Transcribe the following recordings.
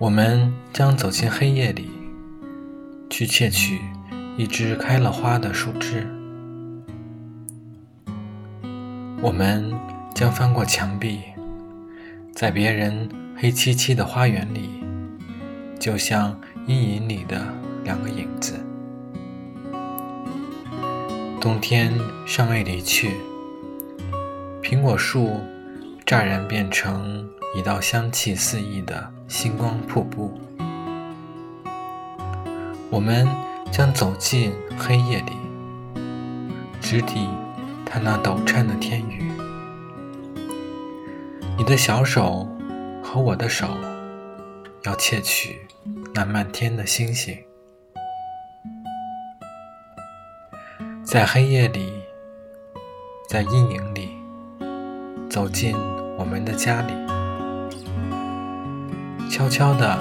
我们将走进黑夜里，去窃取一只开了花的树枝。我们将翻过墙壁，在别人黑漆漆的花园里，就像阴影里的两个影子。冬天尚未离去，苹果树乍然变成一道香气四溢的星光瀑布。我们将走进黑夜里，直抵它那陡颤的天宇。你的小手和我的手，要窃取那漫天的星星。在黑夜里，在阴影里，走进我们的家里，悄悄的，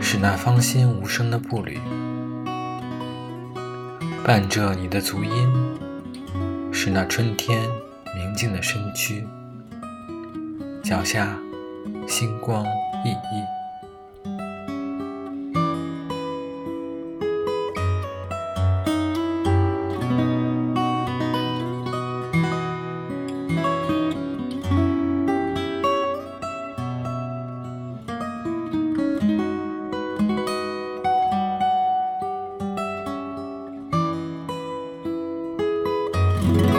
是那芳心无声的步履，伴着你的足音，是那春天明净的身躯，脚下星光熠熠。Yeah.